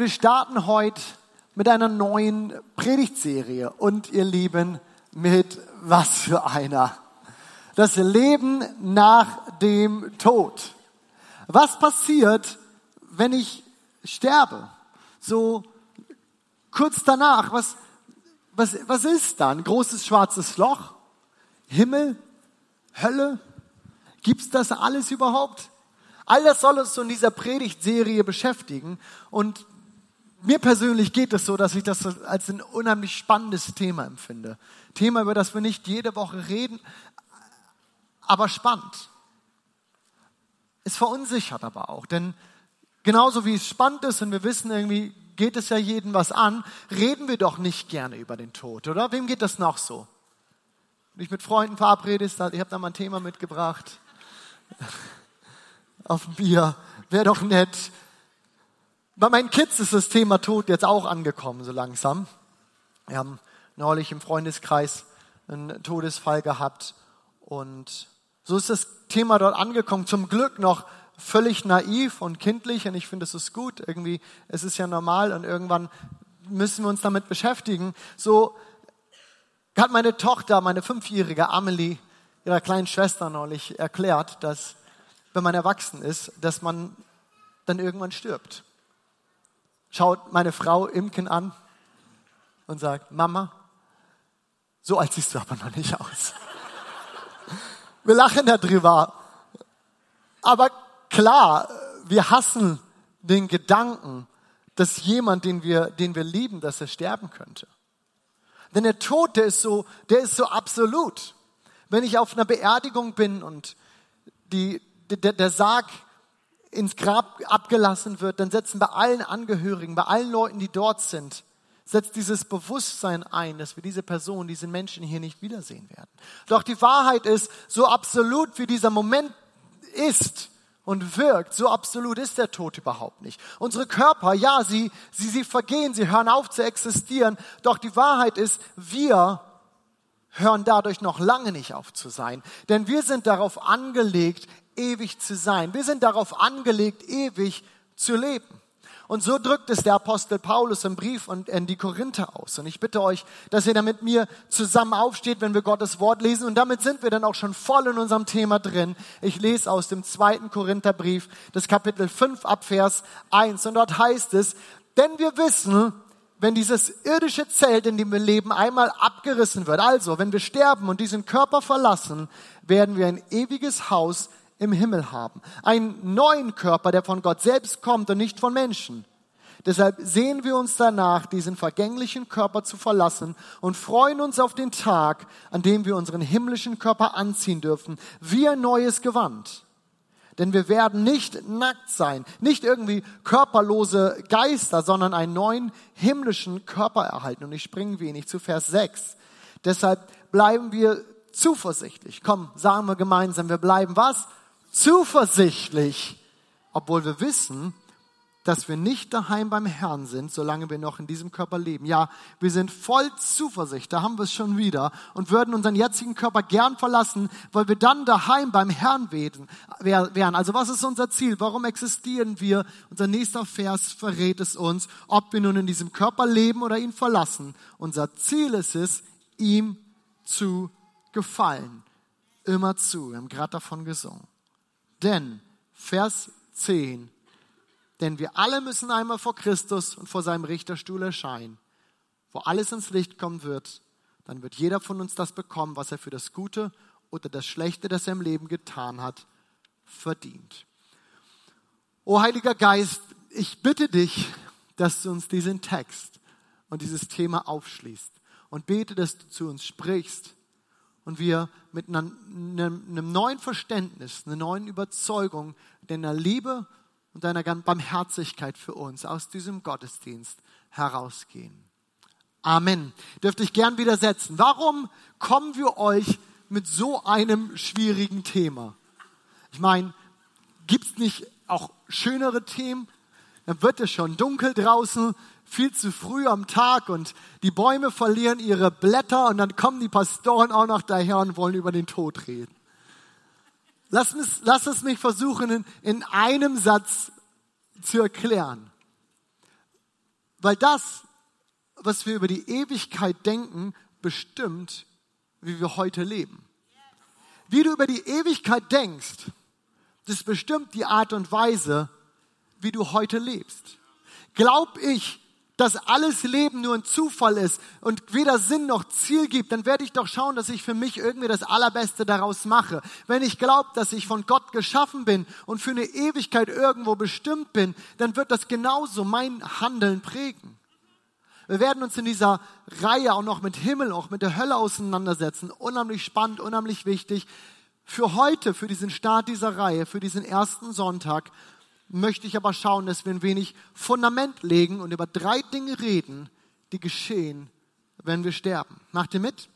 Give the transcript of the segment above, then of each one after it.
Wir starten heute mit einer neuen Predigtserie und ihr Lieben, mit was für einer. Das Leben nach dem Tod. Was passiert, wenn ich sterbe? So kurz danach, was, was, was ist da? Ein großes schwarzes Loch? Himmel? Hölle? Gibt's das alles überhaupt? All das soll uns so in dieser Predigtserie beschäftigen und mir persönlich geht es so, dass ich das als ein unheimlich spannendes Thema empfinde. Thema, über das wir nicht jede Woche reden, aber spannend. Es verunsichert aber auch, denn genauso wie es spannend ist und wir wissen irgendwie, geht es ja jeden was an, reden wir doch nicht gerne über den Tod, oder? Wem geht das noch so? Wenn ich mit Freunden verabredest, ich habe da mal ein Thema mitgebracht auf ein Bier, wäre doch nett. Bei meinen Kids ist das Thema Tod jetzt auch angekommen, so langsam. Wir haben neulich im Freundeskreis einen Todesfall gehabt und so ist das Thema dort angekommen. Zum Glück noch völlig naiv und kindlich und ich finde, es ist gut. Irgendwie, es ist ja normal und irgendwann müssen wir uns damit beschäftigen. So hat meine Tochter, meine fünfjährige Amelie, ihrer kleinen Schwester neulich erklärt, dass wenn man erwachsen ist, dass man dann irgendwann stirbt schaut meine Frau Imken an und sagt, Mama, so alt siehst du aber noch nicht aus. Wir lachen darüber. Aber klar, wir hassen den Gedanken, dass jemand, den wir, den wir lieben, dass er sterben könnte. Denn der Tod, der ist so, der ist so absolut. Wenn ich auf einer Beerdigung bin und die, der, der Sarg ins Grab abgelassen wird, dann setzen bei allen Angehörigen, bei allen Leuten, die dort sind, setzt dieses Bewusstsein ein, dass wir diese Person, diese Menschen hier nicht wiedersehen werden. Doch die Wahrheit ist, so absolut wie dieser Moment ist und wirkt, so absolut ist der Tod überhaupt nicht. Unsere Körper, ja, sie, sie, sie vergehen, sie hören auf zu existieren, doch die Wahrheit ist, wir hören dadurch noch lange nicht auf zu sein. Denn wir sind darauf angelegt, ewig zu sein. Wir sind darauf angelegt, ewig zu leben. Und so drückt es der Apostel Paulus im Brief und in die Korinther aus. Und ich bitte euch, dass ihr da mit mir zusammen aufsteht, wenn wir Gottes Wort lesen. Und damit sind wir dann auch schon voll in unserem Thema drin. Ich lese aus dem zweiten Korintherbrief, das Kapitel 5 ab Vers 1. Und dort heißt es, denn wir wissen, wenn dieses irdische Zelt, in dem wir leben, einmal abgerissen wird, also wenn wir sterben und diesen Körper verlassen, werden wir ein ewiges Haus im Himmel haben. Einen neuen Körper, der von Gott selbst kommt und nicht von Menschen. Deshalb sehen wir uns danach, diesen vergänglichen Körper zu verlassen und freuen uns auf den Tag, an dem wir unseren himmlischen Körper anziehen dürfen, wie ein neues Gewand. Denn wir werden nicht nackt sein, nicht irgendwie körperlose Geister, sondern einen neuen himmlischen Körper erhalten. Und ich springe wenig zu Vers 6. Deshalb bleiben wir zuversichtlich. Komm, sagen wir gemeinsam, wir bleiben was? Zuversichtlich, obwohl wir wissen, dass wir nicht daheim beim Herrn sind, solange wir noch in diesem Körper leben. Ja, wir sind voll Zuversicht, da haben wir es schon wieder und würden unseren jetzigen Körper gern verlassen, weil wir dann daheim beim Herrn wären. Also was ist unser Ziel? Warum existieren wir? Unser nächster Vers verrät es uns, ob wir nun in diesem Körper leben oder ihn verlassen. Unser Ziel ist es, ihm zu gefallen. Immer zu. Wir haben gerade davon gesungen. Denn, Vers 10, denn wir alle müssen einmal vor Christus und vor seinem Richterstuhl erscheinen, wo alles ins Licht kommen wird. Dann wird jeder von uns das bekommen, was er für das Gute oder das Schlechte, das er im Leben getan hat, verdient. O Heiliger Geist, ich bitte dich, dass du uns diesen Text und dieses Thema aufschließt und bete, dass du zu uns sprichst und wir mit einem, neuen Verständnis, einer neuen Überzeugung, deiner Liebe und deiner Barmherzigkeit für uns aus diesem Gottesdienst herausgehen. Amen. Dürfte ich gern widersetzen. Warum kommen wir euch mit so einem schwierigen Thema? Ich meine, gibt es nicht auch schönere Themen? Dann wird es schon dunkel draußen, viel zu früh am Tag und die Bäume verlieren ihre Blätter und dann kommen die Pastoren auch noch daher und wollen über den Tod reden. Lass, mich, lass es mich versuchen, in, in einem Satz zu erklären. Weil das, was wir über die Ewigkeit denken, bestimmt, wie wir heute leben. Wie du über die Ewigkeit denkst, das bestimmt die Art und Weise, wie du heute lebst. Glaub ich, dass alles Leben nur ein Zufall ist und weder Sinn noch Ziel gibt, dann werde ich doch schauen, dass ich für mich irgendwie das Allerbeste daraus mache. Wenn ich glaube, dass ich von Gott geschaffen bin und für eine Ewigkeit irgendwo bestimmt bin, dann wird das genauso mein Handeln prägen. Wir werden uns in dieser Reihe auch noch mit Himmel, auch mit der Hölle auseinandersetzen. Unheimlich spannend, unheimlich wichtig. Für heute, für diesen Start dieser Reihe, für diesen ersten Sonntag, möchte ich aber schauen, dass wir ein wenig Fundament legen und über drei Dinge reden, die geschehen, wenn wir sterben. Macht ihr mit?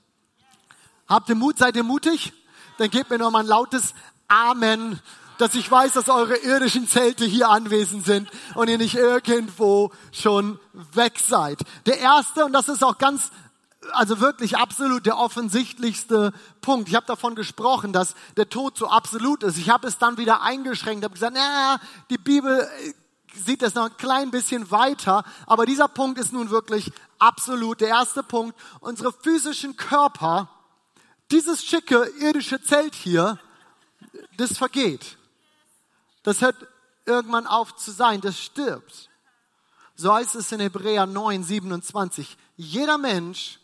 Habt ihr Mut? Seid ihr mutig? Dann gebt mir noch mal ein lautes Amen, dass ich weiß, dass eure irdischen Zelte hier anwesend sind und ihr nicht irgendwo schon weg seid. Der erste, und das ist auch ganz also wirklich absolut der offensichtlichste Punkt. Ich habe davon gesprochen, dass der Tod so absolut ist. Ich habe es dann wieder eingeschränkt, habe gesagt, na, die Bibel äh, sieht das noch ein klein bisschen weiter, aber dieser Punkt ist nun wirklich absolut der erste Punkt. Unsere physischen Körper, dieses schicke irdische Zelt hier, das vergeht. Das hört irgendwann auf zu sein, das stirbt. So heißt es in Hebräer 9, 27. Jeder Mensch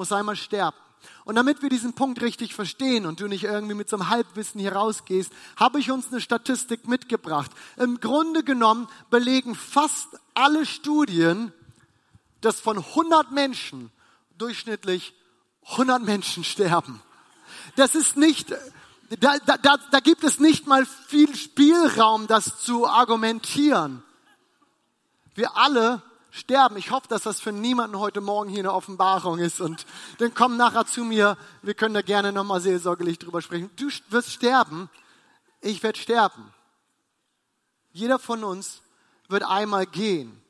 muss einmal sterben. Und damit wir diesen Punkt richtig verstehen und du nicht irgendwie mit so einem Halbwissen hier rausgehst, habe ich uns eine Statistik mitgebracht. Im Grunde genommen belegen fast alle Studien, dass von 100 Menschen durchschnittlich 100 Menschen sterben. Das ist nicht, da, da, da gibt es nicht mal viel Spielraum, das zu argumentieren. Wir alle sterben. Ich hoffe, dass das für niemanden heute Morgen hier eine Offenbarung ist. Und dann komm nachher zu mir. Wir können da gerne nochmal seelsorgerlich drüber sprechen. Du wirst sterben. Ich werde sterben. Jeder von uns wird einmal gehen.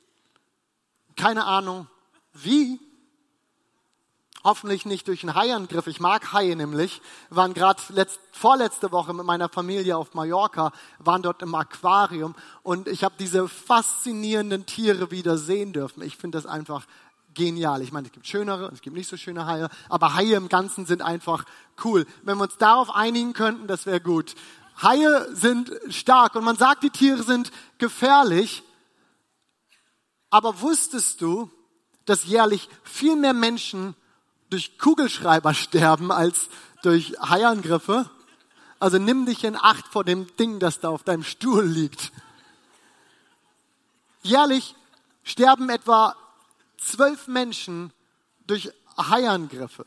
Keine Ahnung wie, Hoffentlich nicht durch einen Haiangriff. Ich mag Haie nämlich. Wir waren gerade vorletzte Woche mit meiner Familie auf Mallorca, waren dort im Aquarium und ich habe diese faszinierenden Tiere wieder sehen dürfen. Ich finde das einfach genial. Ich meine, es gibt schönere und es gibt nicht so schöne Haie, aber Haie im Ganzen sind einfach cool. Wenn wir uns darauf einigen könnten, das wäre gut. Haie sind stark und man sagt, die Tiere sind gefährlich. Aber wusstest du, dass jährlich viel mehr Menschen durch Kugelschreiber sterben als durch Haiangriffe. Also nimm dich in Acht vor dem Ding, das da auf deinem Stuhl liegt. Jährlich sterben etwa zwölf Menschen durch Haiangriffe.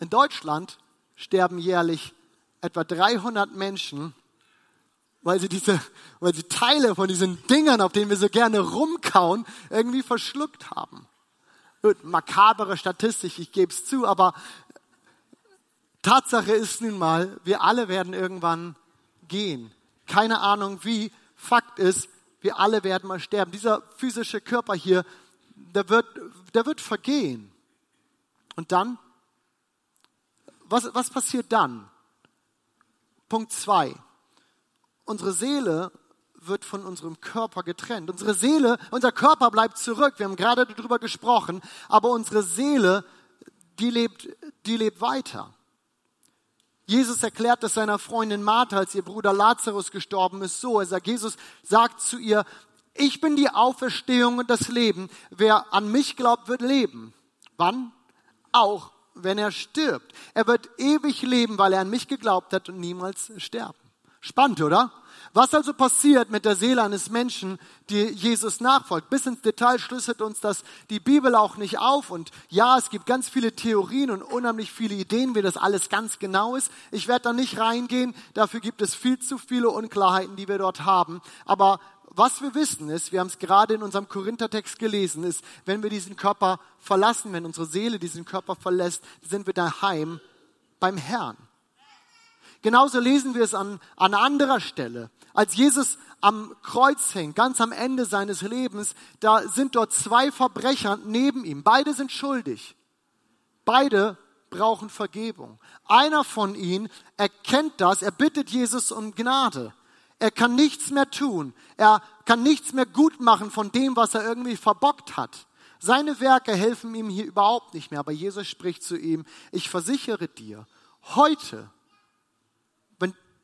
In Deutschland sterben jährlich etwa 300 Menschen, weil sie diese, weil sie Teile von diesen Dingern, auf denen wir so gerne rumkauen, irgendwie verschluckt haben makabere Statistik, ich gebe es zu, aber Tatsache ist nun mal, wir alle werden irgendwann gehen. Keine Ahnung wie. Fakt ist, wir alle werden mal sterben. Dieser physische Körper hier, der wird, der wird vergehen. Und dann? Was, was passiert dann? Punkt zwei. Unsere Seele wird von unserem Körper getrennt. Unsere Seele, unser Körper bleibt zurück. Wir haben gerade darüber gesprochen. Aber unsere Seele, die lebt, die lebt weiter. Jesus erklärt es seiner Freundin Martha, als ihr Bruder Lazarus gestorben ist, so. Er sagt, Jesus sagt zu ihr, ich bin die Auferstehung und das Leben. Wer an mich glaubt, wird leben. Wann? Auch wenn er stirbt. Er wird ewig leben, weil er an mich geglaubt hat und niemals sterben. Spannend, oder? Was also passiert mit der Seele eines Menschen, die Jesus nachfolgt? Bis ins Detail schlüsselt uns das die Bibel auch nicht auf. Und ja, es gibt ganz viele Theorien und unheimlich viele Ideen, wie das alles ganz genau ist. Ich werde da nicht reingehen. Dafür gibt es viel zu viele Unklarheiten, die wir dort haben. Aber was wir wissen ist, wir haben es gerade in unserem Korinthertext gelesen, ist, wenn wir diesen Körper verlassen, wenn unsere Seele diesen Körper verlässt, sind wir daheim beim Herrn. Genauso lesen wir es an, an anderer Stelle. Als Jesus am Kreuz hängt, ganz am Ende seines Lebens, da sind dort zwei Verbrecher neben ihm. Beide sind schuldig. Beide brauchen Vergebung. Einer von ihnen erkennt das, er bittet Jesus um Gnade. Er kann nichts mehr tun. Er kann nichts mehr gut machen von dem, was er irgendwie verbockt hat. Seine Werke helfen ihm hier überhaupt nicht mehr. Aber Jesus spricht zu ihm, ich versichere dir, heute,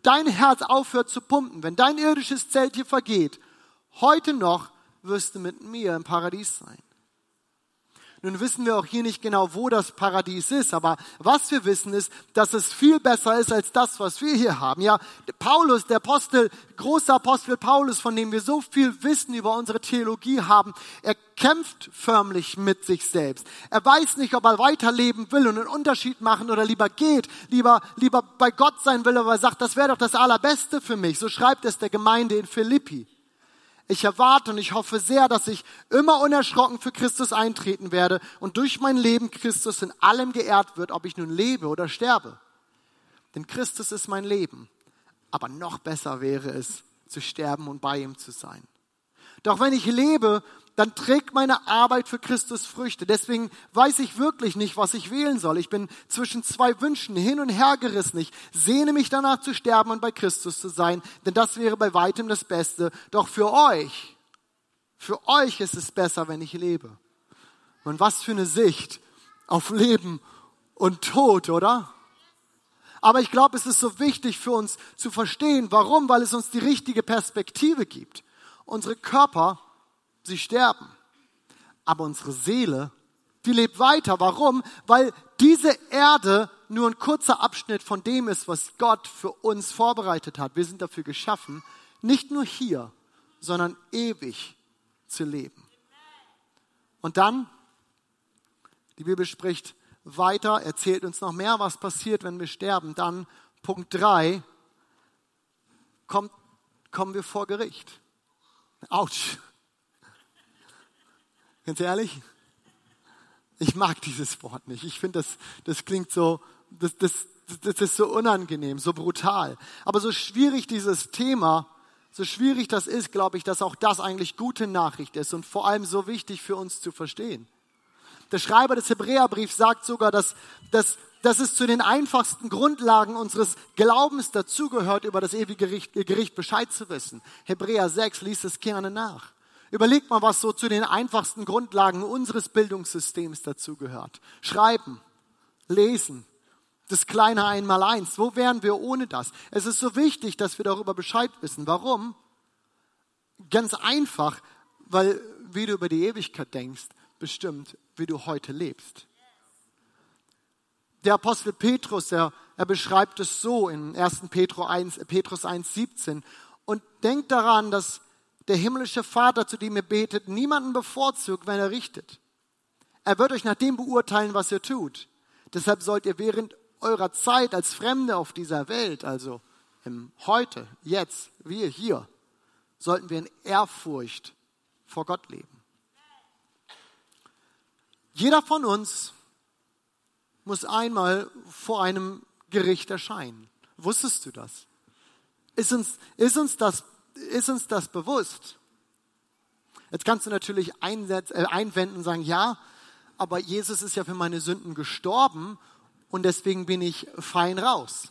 dein Herz aufhört zu pumpen, wenn dein irdisches Zelt hier vergeht, heute noch wirst du mit mir im Paradies sein. Nun wissen wir auch hier nicht genau, wo das Paradies ist, aber was wir wissen ist, dass es viel besser ist als das, was wir hier haben. Ja, Paulus, der Apostel, großer Apostel Paulus, von dem wir so viel Wissen über unsere Theologie haben, er kämpft förmlich mit sich selbst. Er weiß nicht, ob er weiterleben will und einen Unterschied machen oder lieber geht, lieber, lieber bei Gott sein will, aber er sagt, das wäre doch das Allerbeste für mich. So schreibt es der Gemeinde in Philippi. Ich erwarte und ich hoffe sehr, dass ich immer unerschrocken für Christus eintreten werde und durch mein Leben Christus in allem geehrt wird, ob ich nun lebe oder sterbe. Denn Christus ist mein Leben. Aber noch besser wäre es, zu sterben und bei ihm zu sein. Doch wenn ich lebe, dann trägt meine Arbeit für Christus Früchte. Deswegen weiß ich wirklich nicht, was ich wählen soll. Ich bin zwischen zwei Wünschen hin und her gerissen. Ich sehne mich danach zu sterben und bei Christus zu sein, denn das wäre bei weitem das Beste. Doch für euch, für euch ist es besser, wenn ich lebe. Und was für eine Sicht auf Leben und Tod, oder? Aber ich glaube, es ist so wichtig für uns zu verstehen. Warum? Weil es uns die richtige Perspektive gibt. Unsere Körper sie sterben. Aber unsere Seele, die lebt weiter. Warum? Weil diese Erde nur ein kurzer Abschnitt von dem ist, was Gott für uns vorbereitet hat. Wir sind dafür geschaffen, nicht nur hier, sondern ewig zu leben. Und dann, die Bibel spricht weiter, erzählt uns noch mehr, was passiert, wenn wir sterben. Dann Punkt 3, kommt, kommen wir vor Gericht. Autsch. Ganz ehrlich, ich mag dieses Wort nicht. Ich finde, das, das klingt so, das, das, das ist so unangenehm, so brutal. Aber so schwierig dieses Thema, so schwierig das ist, glaube ich, dass auch das eigentlich gute Nachricht ist und vor allem so wichtig für uns zu verstehen. Der Schreiber des Hebräerbriefs sagt sogar, dass, dass, dass es zu den einfachsten Grundlagen unseres Glaubens dazugehört, über das ewige Gericht, Gericht Bescheid zu wissen. Hebräer 6 liest es gerne nach. Überlegt mal, was so zu den einfachsten Grundlagen unseres Bildungssystems dazugehört. Schreiben, lesen, das kleine Einmaleins. Wo wären wir ohne das? Es ist so wichtig, dass wir darüber Bescheid wissen. Warum? Ganz einfach, weil wie du über die Ewigkeit denkst, bestimmt, wie du heute lebst. Der Apostel Petrus, der, er beschreibt es so in 1. Petrus 1, Petrus 1, 17 und denkt daran, dass der himmlische Vater, zu dem ihr betet, niemanden bevorzugt, wenn er richtet. Er wird euch nach dem beurteilen, was ihr tut. Deshalb sollt ihr während eurer Zeit als Fremde auf dieser Welt, also im Heute, jetzt, wir hier, sollten wir in Ehrfurcht vor Gott leben. Jeder von uns muss einmal vor einem Gericht erscheinen. Wusstest du das? Ist uns, ist uns das ist uns das bewusst? Jetzt kannst du natürlich äh, einwenden und sagen, ja, aber Jesus ist ja für meine Sünden gestorben und deswegen bin ich fein raus.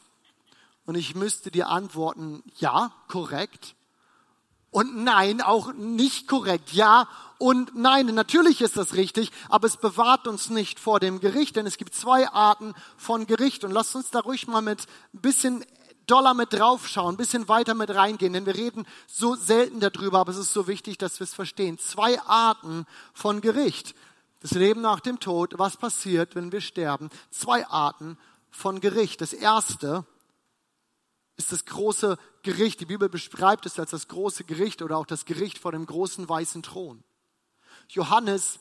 Und ich müsste dir antworten, ja, korrekt. Und nein, auch nicht korrekt. Ja und nein, natürlich ist das richtig, aber es bewahrt uns nicht vor dem Gericht, denn es gibt zwei Arten von Gericht. Und lasst uns da ruhig mal mit ein bisschen doller mit draufschauen, ein bisschen weiter mit reingehen, denn wir reden so selten darüber, aber es ist so wichtig, dass wir es verstehen. Zwei Arten von Gericht. Das Leben nach dem Tod, was passiert, wenn wir sterben. Zwei Arten von Gericht. Das erste ist das große Gericht. Die Bibel beschreibt es als das große Gericht oder auch das Gericht vor dem großen weißen Thron. Johannes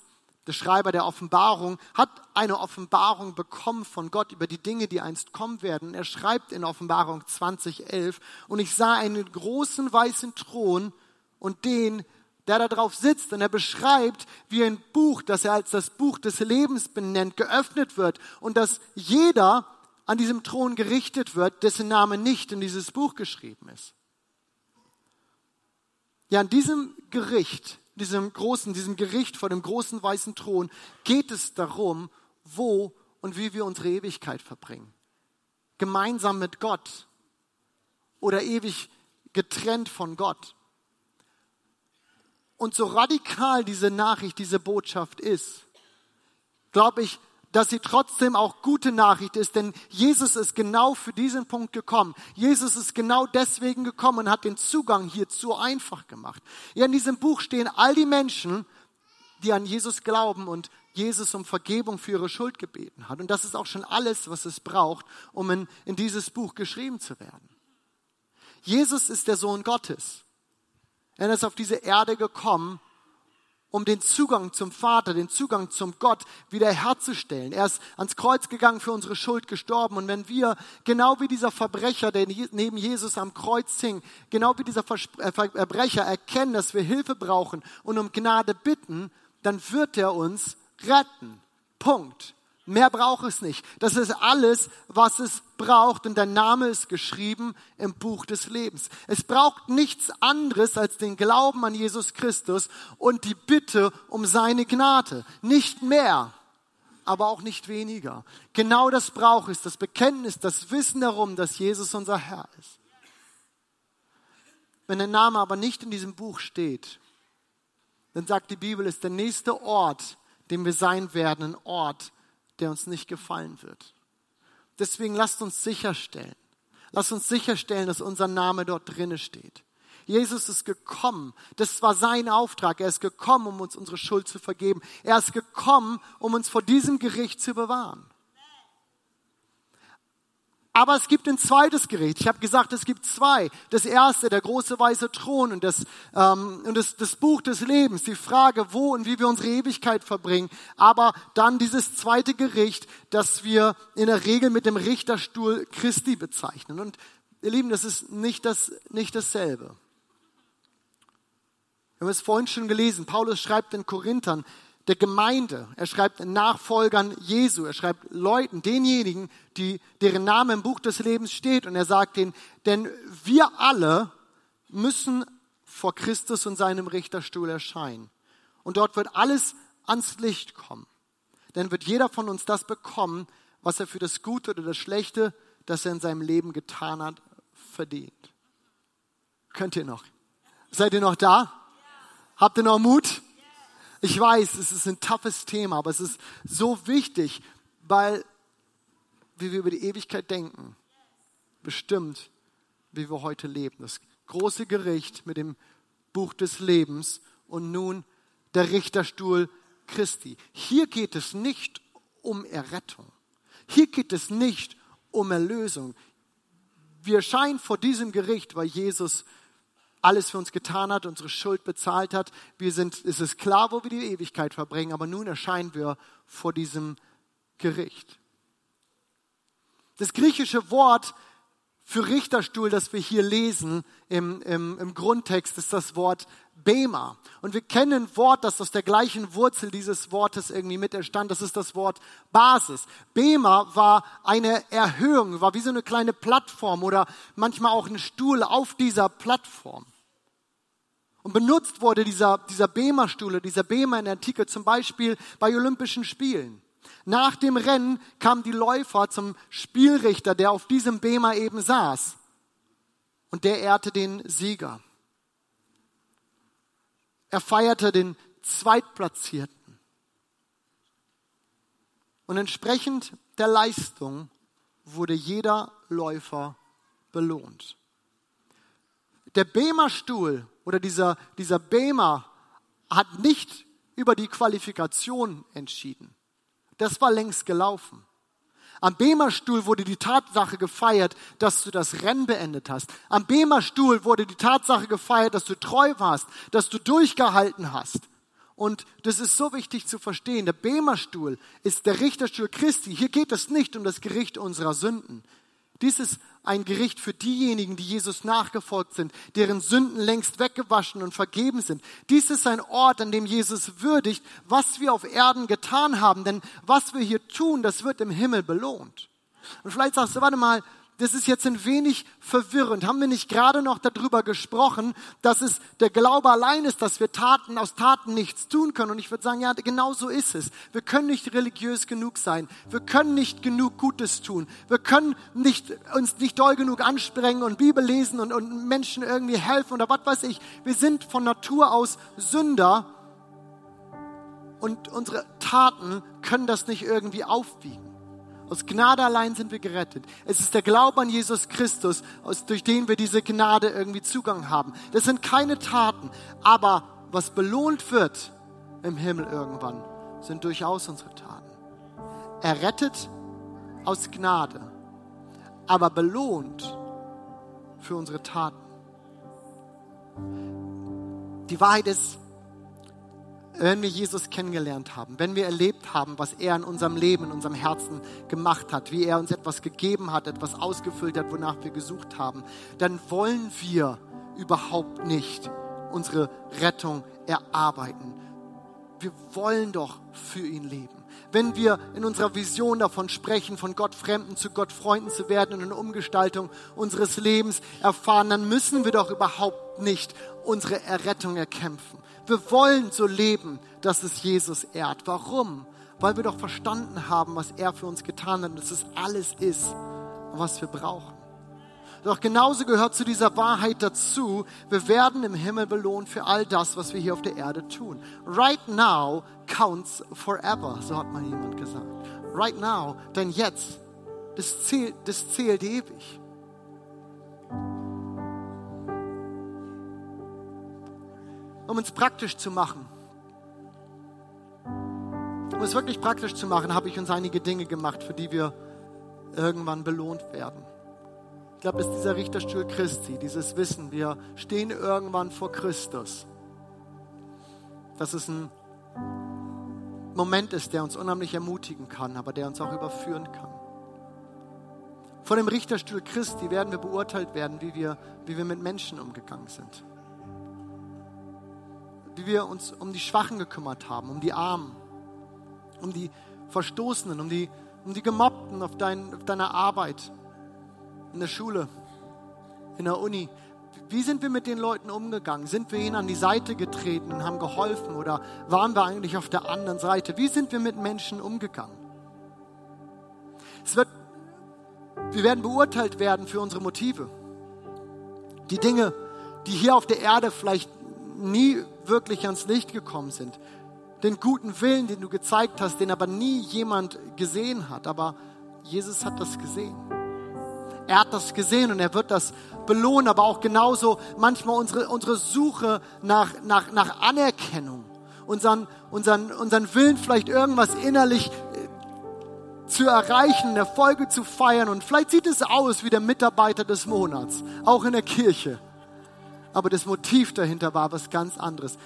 der Schreiber der Offenbarung, hat eine Offenbarung bekommen von Gott über die Dinge, die einst kommen werden. Er schreibt in Offenbarung 2011, und ich sah einen großen weißen Thron und den, der da drauf sitzt. Und er beschreibt, wie ein Buch, das er als das Buch des Lebens benennt, geöffnet wird und dass jeder an diesem Thron gerichtet wird, dessen Name nicht in dieses Buch geschrieben ist. Ja, an diesem Gericht diesem großen, diesem Gericht vor dem großen weißen Thron geht es darum, wo und wie wir unsere Ewigkeit verbringen. Gemeinsam mit Gott oder ewig getrennt von Gott. Und so radikal diese Nachricht, diese Botschaft ist, glaube ich, dass sie trotzdem auch gute Nachricht ist, denn Jesus ist genau für diesen Punkt gekommen. Jesus ist genau deswegen gekommen und hat den Zugang hierzu einfach gemacht. Ja, in diesem Buch stehen all die Menschen, die an Jesus glauben und Jesus um Vergebung für ihre Schuld gebeten hat. Und das ist auch schon alles, was es braucht, um in, in dieses Buch geschrieben zu werden. Jesus ist der Sohn Gottes. Er ist auf diese Erde gekommen, um den Zugang zum Vater, den Zugang zum Gott wiederherzustellen. Er ist ans Kreuz gegangen, für unsere Schuld gestorben. Und wenn wir, genau wie dieser Verbrecher, der neben Jesus am Kreuz hing, genau wie dieser äh, Verbrecher erkennen, dass wir Hilfe brauchen und um Gnade bitten, dann wird er uns retten. Punkt. Mehr braucht es nicht. Das ist alles, was es braucht. Und dein Name ist geschrieben im Buch des Lebens. Es braucht nichts anderes als den Glauben an Jesus Christus und die Bitte um seine Gnade. Nicht mehr, aber auch nicht weniger. Genau das braucht es. Das Bekenntnis, das Wissen darum, dass Jesus unser Herr ist. Wenn dein Name aber nicht in diesem Buch steht, dann sagt die Bibel, ist der nächste Ort, dem wir sein werden, ein Ort, der uns nicht gefallen wird. Deswegen lasst uns sicherstellen, lasst uns sicherstellen, dass unser Name dort drinne steht. Jesus ist gekommen. Das war sein Auftrag. Er ist gekommen, um uns unsere Schuld zu vergeben. Er ist gekommen, um uns vor diesem Gericht zu bewahren. Aber es gibt ein zweites Gericht. Ich habe gesagt, es gibt zwei. Das erste, der große weiße Thron und, das, ähm, und das, das Buch des Lebens, die Frage, wo und wie wir unsere Ewigkeit verbringen. Aber dann dieses zweite Gericht, das wir in der Regel mit dem Richterstuhl Christi bezeichnen. Und ihr Lieben, das ist nicht, das, nicht dasselbe. Wir haben es vorhin schon gelesen. Paulus schreibt den Korinthern, der Gemeinde. Er schreibt Nachfolgern Jesu. Er schreibt Leuten, denjenigen, die, deren Name im Buch des Lebens steht. Und er sagt ihnen, denn wir alle müssen vor Christus und seinem Richterstuhl erscheinen. Und dort wird alles ans Licht kommen. Dann wird jeder von uns das bekommen, was er für das Gute oder das Schlechte, das er in seinem Leben getan hat, verdient. Könnt ihr noch? Seid ihr noch da? Habt ihr noch Mut? Ich weiß, es ist ein toughes Thema, aber es ist so wichtig, weil wie wir über die Ewigkeit denken, bestimmt, wie wir heute leben. Das große Gericht mit dem Buch des Lebens und nun der Richterstuhl Christi. Hier geht es nicht um Errettung. Hier geht es nicht um Erlösung. Wir scheinen vor diesem Gericht, weil Jesus alles für uns getan hat, unsere Schuld bezahlt hat. Wir sind, es ist klar, wo wir die Ewigkeit verbringen, aber nun erscheinen wir vor diesem Gericht. Das griechische Wort für Richterstuhl, das wir hier lesen im, im, im Grundtext, ist das Wort Bema. Und wir kennen ein Wort, das aus der gleichen Wurzel dieses Wortes irgendwie mit entstand. Das ist das Wort Basis. Bema war eine Erhöhung, war wie so eine kleine Plattform oder manchmal auch ein Stuhl auf dieser Plattform. Und benutzt wurde dieser, dieser Bema-Stuhl, dieser Bema in der Antike zum Beispiel bei Olympischen Spielen. Nach dem Rennen kamen die Läufer zum Spielrichter, der auf diesem Bema eben saß. Und der ehrte den Sieger. Er feierte den Zweitplatzierten. Und entsprechend der Leistung wurde jeder Läufer belohnt. Der Bema-Stuhl oder dieser, dieser Bema hat nicht über die Qualifikation entschieden. Das war längst gelaufen. Am Bema-Stuhl wurde die Tatsache gefeiert, dass du das Rennen beendet hast. Am Bema-Stuhl wurde die Tatsache gefeiert, dass du treu warst, dass du durchgehalten hast. Und das ist so wichtig zu verstehen. Der Bema-Stuhl ist der Richterstuhl Christi. Hier geht es nicht um das Gericht unserer Sünden. Dies ist ein Gericht für diejenigen, die Jesus nachgefolgt sind, deren Sünden längst weggewaschen und vergeben sind. Dies ist ein Ort, an dem Jesus würdigt, was wir auf Erden getan haben. Denn was wir hier tun, das wird im Himmel belohnt. Und vielleicht sagst du, warte mal, das ist jetzt ein wenig verwirrend. Haben wir nicht gerade noch darüber gesprochen, dass es der Glaube allein ist, dass wir Taten aus Taten nichts tun können? Und ich würde sagen, ja, genau so ist es. Wir können nicht religiös genug sein. Wir können nicht genug Gutes tun. Wir können nicht, uns nicht doll genug anstrengen und Bibel lesen und, und Menschen irgendwie helfen oder was weiß ich. Wir sind von Natur aus Sünder und unsere Taten können das nicht irgendwie aufwiegen. Aus Gnade allein sind wir gerettet. Es ist der Glaube an Jesus Christus, durch den wir diese Gnade irgendwie Zugang haben. Das sind keine Taten, aber was belohnt wird im Himmel irgendwann, sind durchaus unsere Taten. Errettet aus Gnade, aber belohnt für unsere Taten. Die Wahrheit ist, wenn wir Jesus kennengelernt haben, wenn wir erlebt haben, was er in unserem Leben, in unserem Herzen gemacht hat, wie er uns etwas gegeben hat, etwas ausgefüllt hat, wonach wir gesucht haben, dann wollen wir überhaupt nicht unsere Rettung erarbeiten. Wir wollen doch für ihn leben. Wenn wir in unserer Vision davon sprechen, von Gott Fremden zu Gott Freunden zu werden und eine Umgestaltung unseres Lebens erfahren, dann müssen wir doch überhaupt nicht unsere Errettung erkämpfen. Wir wollen so leben, dass es Jesus ehrt. Warum? Weil wir doch verstanden haben, was er für uns getan hat und dass es alles ist, was wir brauchen. Doch genauso gehört zu dieser Wahrheit dazu, wir werden im Himmel belohnt für all das, was wir hier auf der Erde tun. Right now counts forever, so hat mal jemand gesagt. Right now, denn jetzt, das zählt, das zählt ewig. Um es praktisch zu machen. Um es wirklich praktisch zu machen, habe ich uns einige Dinge gemacht, für die wir irgendwann belohnt werden. Ich glaube, es ist dieser Richterstuhl Christi, dieses Wissen, wir stehen irgendwann vor Christus. Dass es ein Moment ist, der uns unheimlich ermutigen kann, aber der uns auch überführen kann. Vor dem Richterstuhl Christi werden wir beurteilt werden, wie wir, wie wir mit Menschen umgegangen sind wie wir uns um die Schwachen gekümmert haben, um die Armen, um die Verstoßenen, um die, um die Gemobbten auf, dein, auf deiner Arbeit, in der Schule, in der Uni. Wie sind wir mit den Leuten umgegangen? Sind wir ihnen an die Seite getreten und haben geholfen oder waren wir eigentlich auf der anderen Seite? Wie sind wir mit Menschen umgegangen? Es wird, wir werden beurteilt werden für unsere Motive. Die Dinge, die hier auf der Erde vielleicht nie wirklich ans Licht gekommen sind. Den guten Willen, den du gezeigt hast, den aber nie jemand gesehen hat. Aber Jesus hat das gesehen. Er hat das gesehen und er wird das belohnen, aber auch genauso manchmal unsere, unsere Suche nach, nach, nach Anerkennung, unseren, unseren, unseren Willen vielleicht irgendwas innerlich äh, zu erreichen, Erfolge zu feiern und vielleicht sieht es aus wie der Mitarbeiter des Monats, auch in der Kirche aber das Motiv dahinter war was ganz anderes.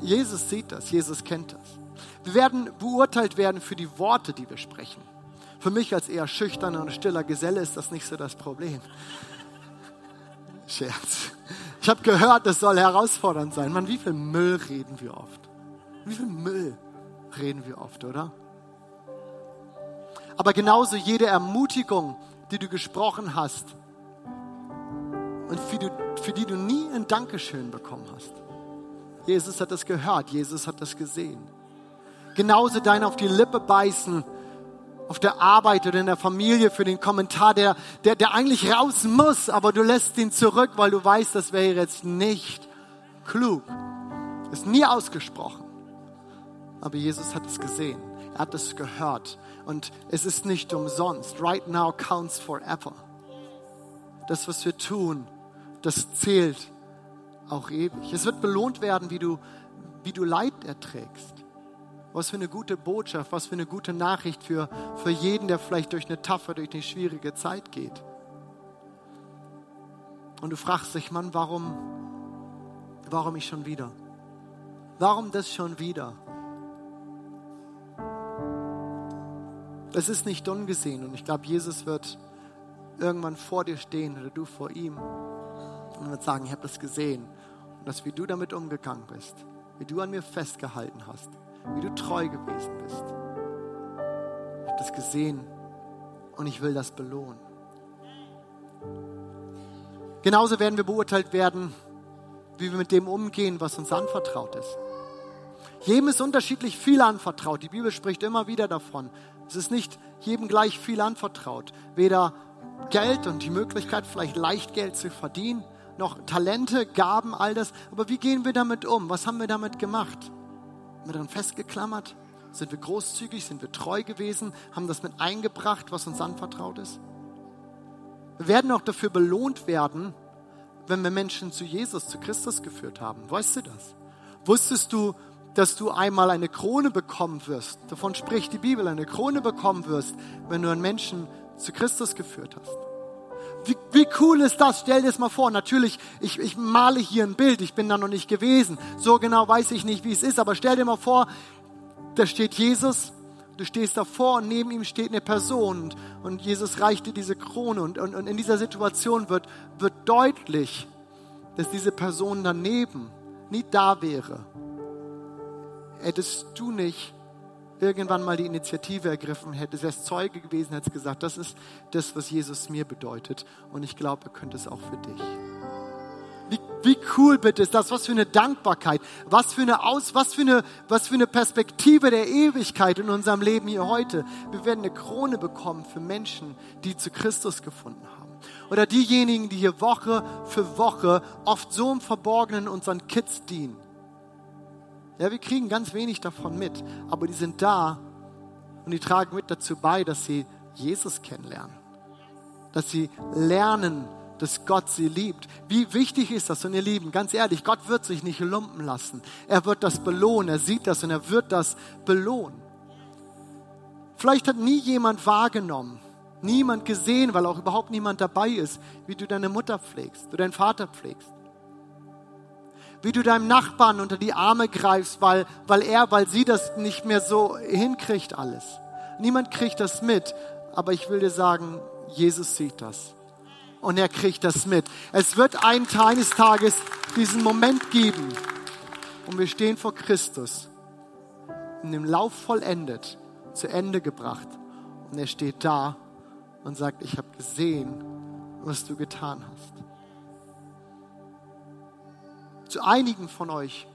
Jesus sieht das, Jesus kennt das. Wir werden beurteilt werden für die Worte, die wir sprechen. Für mich als eher schüchterner und stiller Geselle ist das nicht so das Problem. Scherz. Ich habe gehört, das soll herausfordernd sein. Man, wie viel Müll reden wir oft? Wie viel Müll reden wir oft, oder? Aber genauso jede Ermutigung, die du gesprochen hast, und für die, für die du nie ein Dankeschön bekommen hast. Jesus hat das gehört, Jesus hat das gesehen. Genauso dein auf die Lippe beißen auf der Arbeit oder in der Familie für den Kommentar, der, der, der eigentlich raus muss, aber du lässt ihn zurück, weil du weißt, das wäre jetzt nicht klug. Ist nie ausgesprochen. Aber Jesus hat es gesehen. Er hat es gehört. Und es ist nicht umsonst. Right now counts forever. Das, was wir tun, das zählt auch ewig. Es wird belohnt werden, wie du, wie du Leid erträgst. Was für eine gute Botschaft, was für eine gute Nachricht für, für jeden, der vielleicht durch eine taffe, durch eine schwierige Zeit geht. Und du fragst dich, Mann, warum, warum ich schon wieder? Warum das schon wieder? Es ist nicht ungesehen und ich glaube, Jesus wird irgendwann vor dir stehen oder du vor ihm und wird sagen, ich habe das gesehen. Und dass wie du damit umgegangen bist, wie du an mir festgehalten hast, wie du treu gewesen bist. Ich habe das gesehen und ich will das belohnen. Genauso werden wir beurteilt werden, wie wir mit dem umgehen, was uns anvertraut ist. Jedem ist unterschiedlich viel anvertraut. Die Bibel spricht immer wieder davon. Es ist nicht jedem gleich viel anvertraut. Weder Geld und die Möglichkeit, vielleicht leicht Geld zu verdienen, noch Talente, Gaben, all das. Aber wie gehen wir damit um? Was haben wir damit gemacht? Haben wir daran festgeklammert? Sind wir großzügig? Sind wir treu gewesen? Haben das mit eingebracht, was uns anvertraut ist? Wir werden auch dafür belohnt werden, wenn wir Menschen zu Jesus, zu Christus geführt haben. Weißt du das? Wusstest du, dass du einmal eine Krone bekommen wirst? Davon spricht die Bibel, eine Krone bekommen wirst, wenn du einen Menschen zu Christus geführt hast. Wie, wie cool ist das? Stell dir das mal vor. Natürlich, ich, ich male hier ein Bild, ich bin da noch nicht gewesen. So genau weiß ich nicht, wie es ist, aber stell dir mal vor, da steht Jesus, du stehst davor und neben ihm steht eine Person und, und Jesus reicht dir diese Krone und, und, und in dieser Situation wird, wird deutlich, dass diese Person daneben nie da wäre. Hättest du nicht irgendwann mal die Initiative ergriffen, hättest wärst Zeuge gewesen, hättest gesagt, das ist das, was Jesus mir bedeutet und ich glaube, er könnte es auch für dich. Wie, wie cool bitte ist das? Was für eine Dankbarkeit, was für eine Aus, was für eine, was für eine Perspektive der Ewigkeit in unserem Leben hier heute. Wir werden eine Krone bekommen für Menschen, die zu Christus gefunden haben. Oder diejenigen, die hier Woche für Woche oft so im Verborgenen unseren Kids dienen. Ja, wir kriegen ganz wenig davon mit, aber die sind da und die tragen mit dazu bei, dass sie Jesus kennenlernen. Dass sie lernen, dass Gott sie liebt. Wie wichtig ist das? Und ihr Lieben, ganz ehrlich, Gott wird sich nicht lumpen lassen. Er wird das belohnen. Er sieht das und er wird das belohnen. Vielleicht hat nie jemand wahrgenommen, niemand gesehen, weil auch überhaupt niemand dabei ist, wie du deine Mutter pflegst, du deinen Vater pflegst. Wie du deinem Nachbarn unter die Arme greifst, weil, weil er, weil sie das nicht mehr so hinkriegt alles. Niemand kriegt das mit, aber ich will dir sagen, Jesus sieht das und er kriegt das mit. Es wird einen eines Tages diesen Moment geben und wir stehen vor Christus in dem Lauf vollendet, zu Ende gebracht und er steht da und sagt, ich habe gesehen, was du getan hast. Zu einigen von euch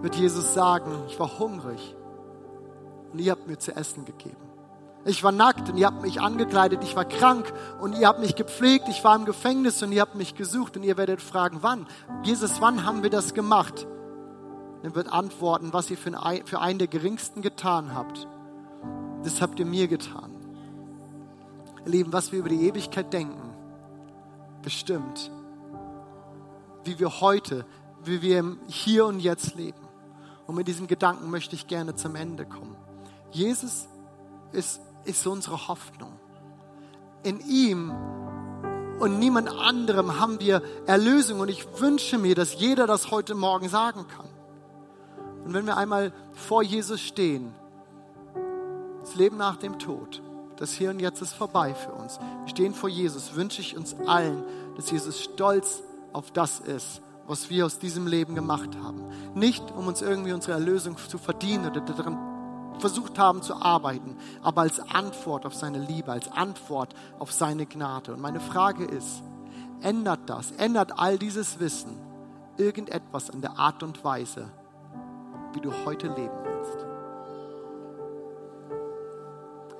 wird Jesus sagen, ich war hungrig und ihr habt mir zu essen gegeben. Ich war nackt und ihr habt mich angekleidet. Ich war krank und ihr habt mich gepflegt. Ich war im Gefängnis und ihr habt mich gesucht. Und ihr werdet fragen, wann? Jesus, wann haben wir das gemacht? Er wird antworten, was ihr für einen der geringsten getan habt. Das habt ihr mir getan. Ihr Lieben, was wir über die Ewigkeit denken, bestimmt, wie wir heute, wie wir im Hier und Jetzt leben. Und mit diesem Gedanken möchte ich gerne zum Ende kommen. Jesus ist ist unsere Hoffnung. In ihm und niemand anderem haben wir Erlösung. Und ich wünsche mir, dass jeder das heute Morgen sagen kann. Und wenn wir einmal vor Jesus stehen, das Leben nach dem Tod, das Hier und Jetzt ist vorbei für uns. Wir stehen vor Jesus, wünsche ich uns allen, dass Jesus stolz auf das ist, was wir aus diesem Leben gemacht haben. Nicht, um uns irgendwie unsere Erlösung zu verdienen oder daran versucht haben zu arbeiten, aber als Antwort auf seine Liebe, als Antwort auf seine Gnade. Und meine Frage ist, ändert das, ändert all dieses Wissen irgendetwas an der Art und Weise, wie du heute leben willst?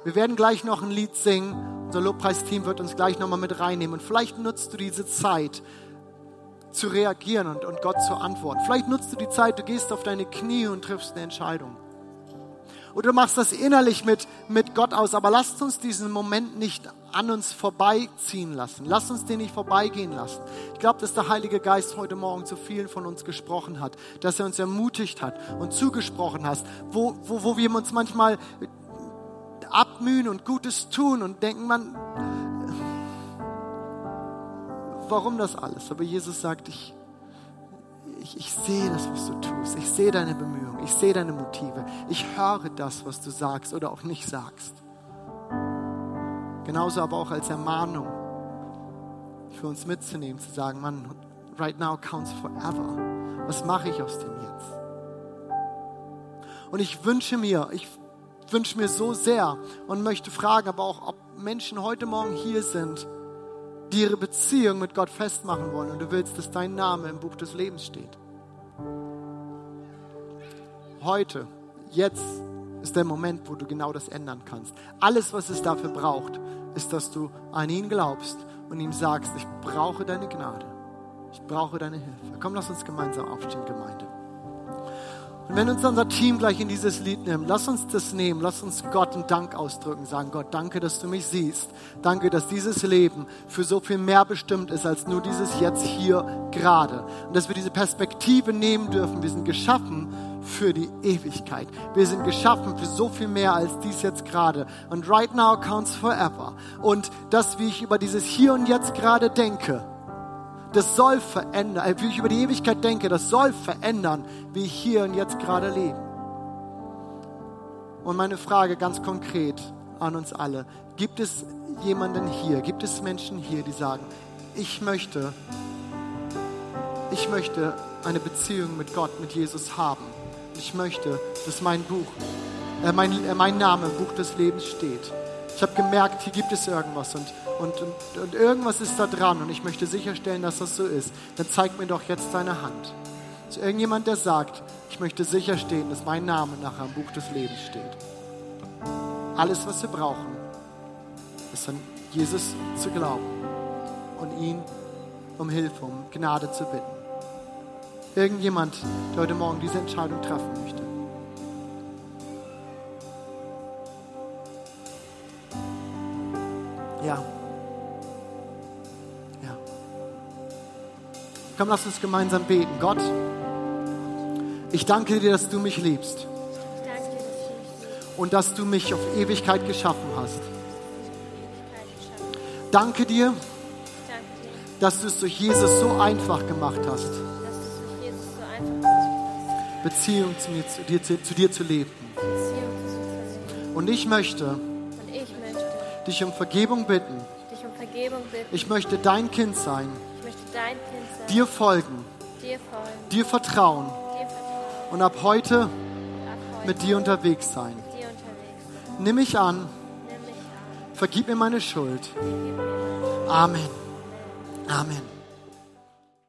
Wir werden gleich noch ein Lied singen. Unser Lobpreisteam wird uns gleich nochmal mit reinnehmen. Und vielleicht nutzt du diese Zeit, zu reagieren und, und Gott zu antworten. Vielleicht nutzt du die Zeit, du gehst auf deine Knie und triffst eine Entscheidung. Oder du machst das innerlich mit, mit Gott aus. Aber lasst uns diesen Moment nicht an uns vorbeiziehen lassen. Lasst uns den nicht vorbeigehen lassen. Ich glaube, dass der Heilige Geist heute Morgen zu vielen von uns gesprochen hat, dass er uns ermutigt hat und zugesprochen hat, wo, wo, wo wir uns manchmal abmühen und Gutes tun und denken, man, warum das alles? Aber Jesus sagt, ich, ich, ich sehe das, was du tust. Ich sehe deine Bemühungen. Ich sehe deine Motive. Ich höre das, was du sagst oder auch nicht sagst. Genauso aber auch als Ermahnung für uns mitzunehmen, zu sagen, Mann, right now counts forever. Was mache ich aus dem jetzt? Und ich wünsche mir, ich wünsche mir so sehr und möchte fragen, aber auch, ob Menschen heute Morgen hier sind, die ihre Beziehung mit Gott festmachen wollen und du willst, dass dein Name im Buch des Lebens steht. Heute, jetzt ist der Moment, wo du genau das ändern kannst. Alles, was es dafür braucht, ist, dass du an ihn glaubst und ihm sagst, ich brauche deine Gnade. Ich brauche deine Hilfe. Komm, lass uns gemeinsam aufstehen, Gemeinde. Und wenn uns unser Team gleich in dieses Lied nimmt, lass uns das nehmen, lass uns Gott einen Dank ausdrücken, sagen, Gott, danke, dass du mich siehst. Danke, dass dieses Leben für so viel mehr bestimmt ist als nur dieses jetzt hier gerade. Und dass wir diese Perspektive nehmen dürfen. Wir sind geschaffen für die Ewigkeit. Wir sind geschaffen für so viel mehr als dies jetzt gerade. Und right now counts forever. Und das, wie ich über dieses Hier und Jetzt gerade denke, das soll verändern, äh, wie ich über die Ewigkeit denke, das soll verändern, wie ich hier und jetzt gerade lebe. Und meine Frage ganz konkret an uns alle, gibt es jemanden hier, gibt es Menschen hier, die sagen, ich möchte, ich möchte eine Beziehung mit Gott, mit Jesus haben. Ich möchte, dass mein Buch, äh, mein, äh, mein Name im Buch des Lebens steht. Ich habe gemerkt, hier gibt es irgendwas und, und, und, und irgendwas ist da dran und ich möchte sicherstellen, dass das so ist. Dann zeig mir doch jetzt deine Hand. Ist irgendjemand, der sagt, ich möchte sicherstellen, dass mein Name nachher im Buch des Lebens steht. Alles, was wir brauchen, ist an Jesus zu glauben und ihn um Hilfe, um Gnade zu bitten. Irgendjemand, der heute Morgen diese Entscheidung treffen möchte. Ja. Ja. Komm, lass uns gemeinsam beten. Gott, ich danke dir, dass du mich liebst. Und dass du mich auf Ewigkeit geschaffen hast. Danke dir, dass du es durch Jesus so einfach gemacht hast. Beziehung zu, mir, zu, dir, zu, zu dir zu leben. Und ich möchte, dich um Vergebung bitten. Um Vergebung bitten. Ich möchte dein Kind sein. Dein kind sein. Dir, folgen. dir folgen. Dir vertrauen. Dir vertrauen. Und ab heute, ab heute mit dir unterwegs sein. Dir unterwegs sein. Nimm mich an. Nimm mich an. Vergib mir meine Schuld. Mir Amen. Amen.